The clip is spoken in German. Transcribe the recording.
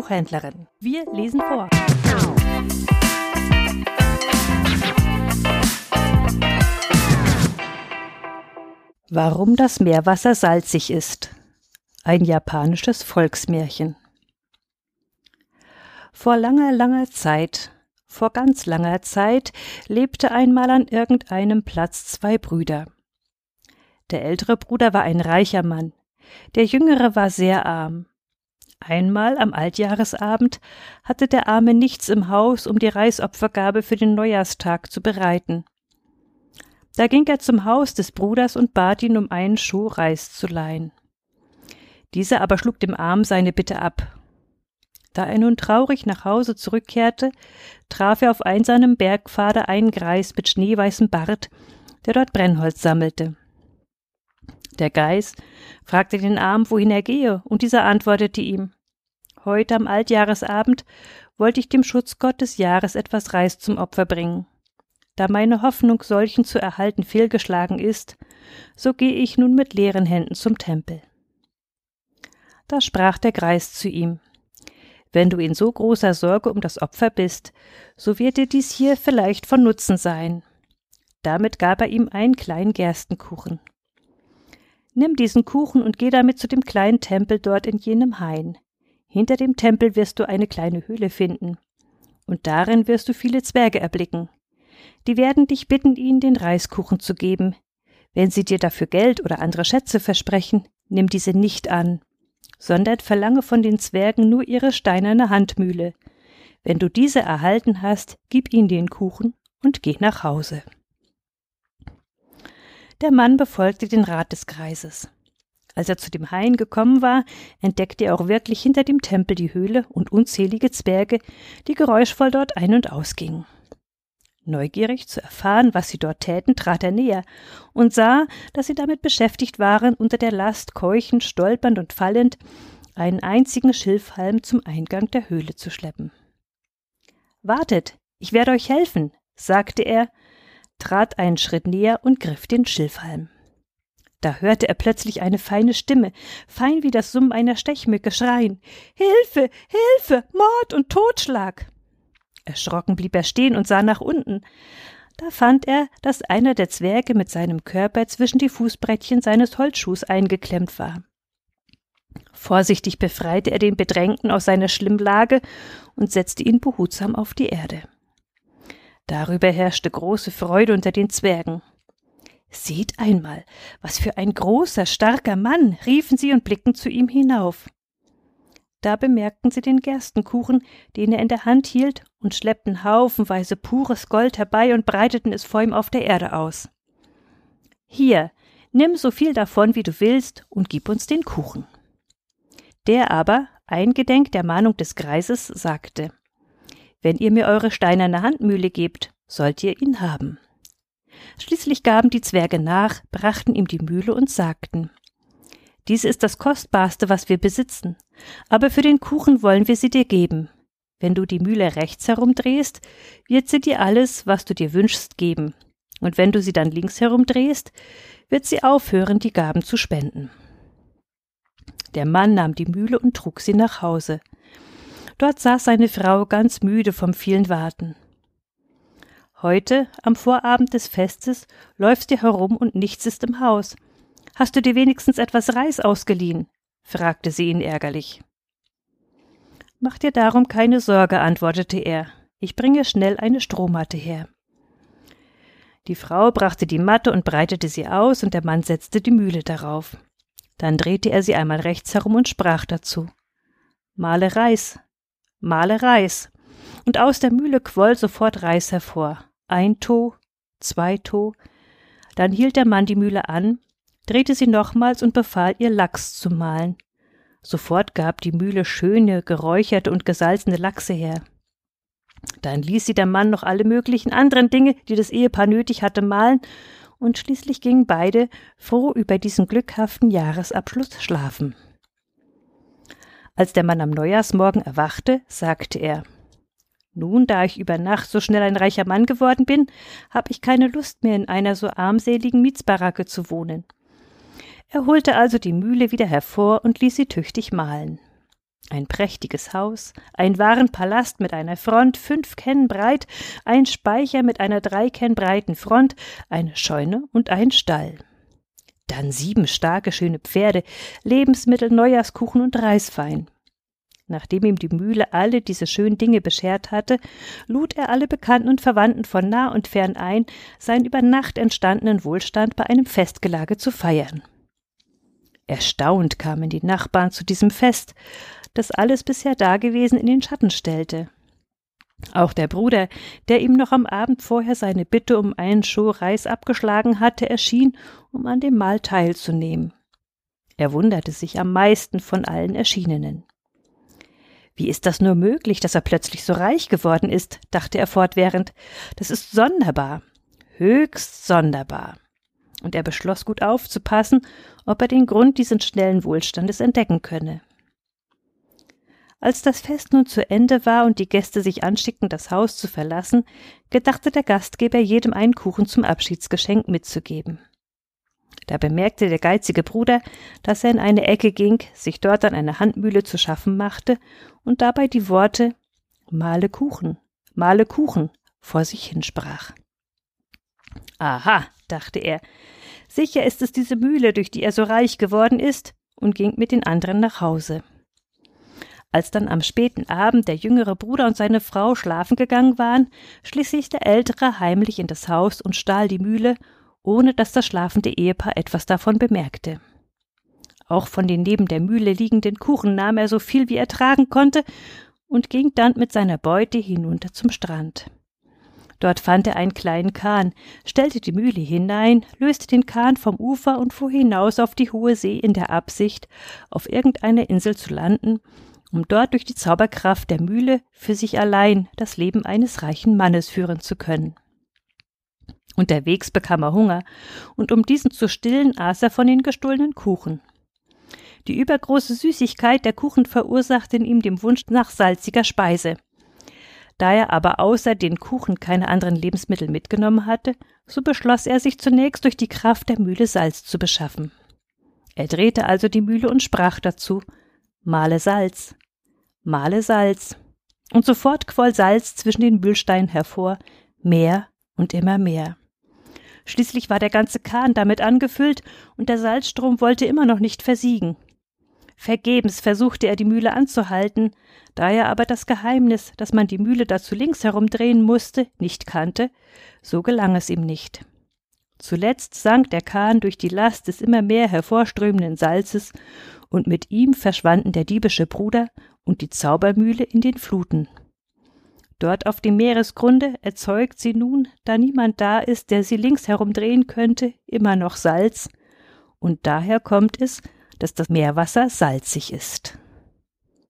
Buchhändlerin. Wir lesen vor. Warum das Meerwasser salzig ist. Ein japanisches Volksmärchen. Vor langer, langer Zeit, vor ganz langer Zeit, lebte einmal an irgendeinem Platz zwei Brüder. Der ältere Bruder war ein reicher Mann, der jüngere war sehr arm. Einmal am Altjahresabend hatte der Arme nichts im Haus, um die Reisopfergabe für den Neujahrstag zu bereiten. Da ging er zum Haus des Bruders und bat ihn um einen Schuh Reis zu leihen. Dieser aber schlug dem Arm seine Bitte ab. Da er nun traurig nach Hause zurückkehrte, traf er auf einsamen Bergpfade einen Greis mit schneeweißem Bart, der dort Brennholz sammelte. Der Geist fragte den Arm, wohin er gehe, und dieser antwortete ihm Heute am Altjahresabend wollte ich dem Schutzgott des Jahres etwas Reis zum Opfer bringen. Da meine Hoffnung, solchen zu erhalten, fehlgeschlagen ist, so gehe ich nun mit leeren Händen zum Tempel. Da sprach der Greis zu ihm Wenn du in so großer Sorge um das Opfer bist, so wird dir dies hier vielleicht von Nutzen sein. Damit gab er ihm einen kleinen Gerstenkuchen. Nimm diesen Kuchen und geh damit zu dem kleinen Tempel dort in jenem Hain. Hinter dem Tempel wirst du eine kleine Höhle finden, und darin wirst du viele Zwerge erblicken die werden dich bitten, ihnen den Reiskuchen zu geben. Wenn sie dir dafür Geld oder andere Schätze versprechen, nimm diese nicht an, sondern verlange von den Zwergen nur ihre steinerne Handmühle. Wenn du diese erhalten hast, gib ihnen den Kuchen und geh nach Hause. Der Mann befolgte den Rat des Kreises. Als er zu dem Hain gekommen war, entdeckte er auch wirklich hinter dem Tempel die Höhle und unzählige Zwerge, die geräuschvoll dort ein und ausgingen. Neugierig zu erfahren, was sie dort täten, trat er näher und sah, dass sie damit beschäftigt waren, unter der Last keuchend, stolpernd und fallend einen einzigen Schilfhalm zum Eingang der Höhle zu schleppen. Wartet, ich werde euch helfen, sagte er, trat einen Schritt näher und griff den Schilfhalm. Da hörte er plötzlich eine feine Stimme, fein wie das Summen einer Stechmücke, schreien Hilfe, Hilfe, Mord und Totschlag. Erschrocken blieb er stehen und sah nach unten. Da fand er, dass einer der Zwerge mit seinem Körper zwischen die Fußbrettchen seines Holzschuhs eingeklemmt war. Vorsichtig befreite er den Bedrängten aus seiner Schlimmlage und setzte ihn behutsam auf die Erde. Darüber herrschte große Freude unter den Zwergen. Seht einmal, was für ein großer, starker Mann, riefen sie und blickten zu ihm hinauf. Da bemerkten sie den Gerstenkuchen, den er in der Hand hielt, und schleppten haufenweise pures Gold herbei und breiteten es vor ihm auf der Erde aus. Hier, nimm so viel davon, wie du willst, und gib uns den Kuchen. Der aber, eingedenk der Mahnung des Greises, sagte Wenn ihr mir eure steinerne Handmühle gebt, sollt ihr ihn haben. Schließlich gaben die Zwerge nach, brachten ihm die Mühle und sagten dies ist das Kostbarste, was wir besitzen. Aber für den Kuchen wollen wir sie dir geben. Wenn du die Mühle rechts herumdrehst, wird sie dir alles, was du dir wünschst, geben. Und wenn du sie dann links herumdrehst, wird sie aufhören, die Gaben zu spenden. Der Mann nahm die Mühle und trug sie nach Hause. Dort saß seine Frau ganz müde vom vielen Warten. Heute, am Vorabend des Festes, läufst du herum und nichts ist im Haus. Hast du dir wenigstens etwas Reis ausgeliehen? fragte sie ihn ärgerlich. Mach dir darum keine Sorge, antwortete er. Ich bringe schnell eine Strohmatte her. Die Frau brachte die Matte und breitete sie aus, und der Mann setzte die Mühle darauf. Dann drehte er sie einmal rechts herum und sprach dazu Male Reis, male Reis. Und aus der Mühle quoll sofort Reis hervor. Ein To, zwei To. Dann hielt der Mann die Mühle an, drehte sie nochmals und befahl ihr Lachs zu mahlen. Sofort gab die Mühle schöne, geräucherte und gesalzene Lachse her. Dann ließ sie der Mann noch alle möglichen anderen Dinge, die das Ehepaar nötig hatte, mahlen, und schließlich gingen beide froh über diesen glückhaften Jahresabschluss schlafen. Als der Mann am Neujahrsmorgen erwachte, sagte er Nun, da ich über Nacht so schnell ein reicher Mann geworden bin, habe ich keine Lust mehr in einer so armseligen Mietsbaracke zu wohnen. Er holte also die Mühle wieder hervor und ließ sie tüchtig mahlen. Ein prächtiges Haus, ein Warenpalast mit einer Front fünf Kennen breit, ein Speicher mit einer drei Kennen breiten Front, eine Scheune und ein Stall. Dann sieben starke, schöne Pferde, Lebensmittel, Neujahrskuchen und Reiswein. Nachdem ihm die Mühle alle diese schönen Dinge beschert hatte, lud er alle Bekannten und Verwandten von nah und fern ein, seinen über Nacht entstandenen Wohlstand bei einem Festgelage zu feiern. Erstaunt kamen die Nachbarn zu diesem Fest, das alles bisher Dagewesen in den Schatten stellte. Auch der Bruder, der ihm noch am Abend vorher seine Bitte um einen Schuh Reis abgeschlagen hatte, erschien, um an dem Mahl teilzunehmen. Er wunderte sich am meisten von allen Erschienenen. Wie ist das nur möglich, dass er plötzlich so reich geworden ist? dachte er fortwährend. Das ist sonderbar. Höchst sonderbar. Und er beschloss gut aufzupassen, ob er den Grund dieses schnellen Wohlstandes entdecken könne. Als das Fest nun zu Ende war und die Gäste sich anschickten, das Haus zu verlassen, gedachte der Gastgeber jedem einen Kuchen zum Abschiedsgeschenk mitzugeben. Da bemerkte der geizige Bruder, dass er in eine Ecke ging, sich dort an eine Handmühle zu schaffen machte und dabei die Worte Male Kuchen, male Kuchen vor sich hinsprach. Aha, dachte er, sicher ist es diese Mühle, durch die er so reich geworden ist, und ging mit den anderen nach Hause. Als dann am späten Abend der jüngere Bruder und seine Frau schlafen gegangen waren, schlich sich der ältere heimlich in das Haus und stahl die Mühle, ohne dass das schlafende Ehepaar etwas davon bemerkte. Auch von den neben der Mühle liegenden Kuchen nahm er so viel wie er tragen konnte und ging dann mit seiner Beute hinunter zum Strand. Dort fand er einen kleinen Kahn, stellte die Mühle hinein, löste den Kahn vom Ufer und fuhr hinaus auf die hohe See in der Absicht, auf irgendeiner Insel zu landen um dort durch die Zauberkraft der Mühle für sich allein das Leben eines reichen Mannes führen zu können. Unterwegs bekam er Hunger, und um diesen zu stillen, aß er von den gestohlenen Kuchen. Die übergroße Süßigkeit der Kuchen verursachte in ihm den Wunsch nach salziger Speise. Da er aber außer den Kuchen keine anderen Lebensmittel mitgenommen hatte, so beschloss er sich zunächst durch die Kraft der Mühle Salz zu beschaffen. Er drehte also die Mühle und sprach dazu Male Salz, male Salz. Und sofort quoll Salz zwischen den Mühlsteinen hervor, mehr und immer mehr. Schließlich war der ganze Kahn damit angefüllt, und der Salzstrom wollte immer noch nicht versiegen. Vergebens versuchte er die Mühle anzuhalten, da er aber das Geheimnis, dass man die Mühle dazu links herumdrehen musste, nicht kannte, so gelang es ihm nicht. Zuletzt sank der Kahn durch die Last des immer mehr hervorströmenden Salzes, und mit ihm verschwanden der diebische Bruder und die Zaubermühle in den Fluten. Dort auf dem Meeresgrunde erzeugt sie nun, da niemand da ist, der sie links herumdrehen könnte, immer noch Salz, und daher kommt es, dass das Meerwasser salzig ist.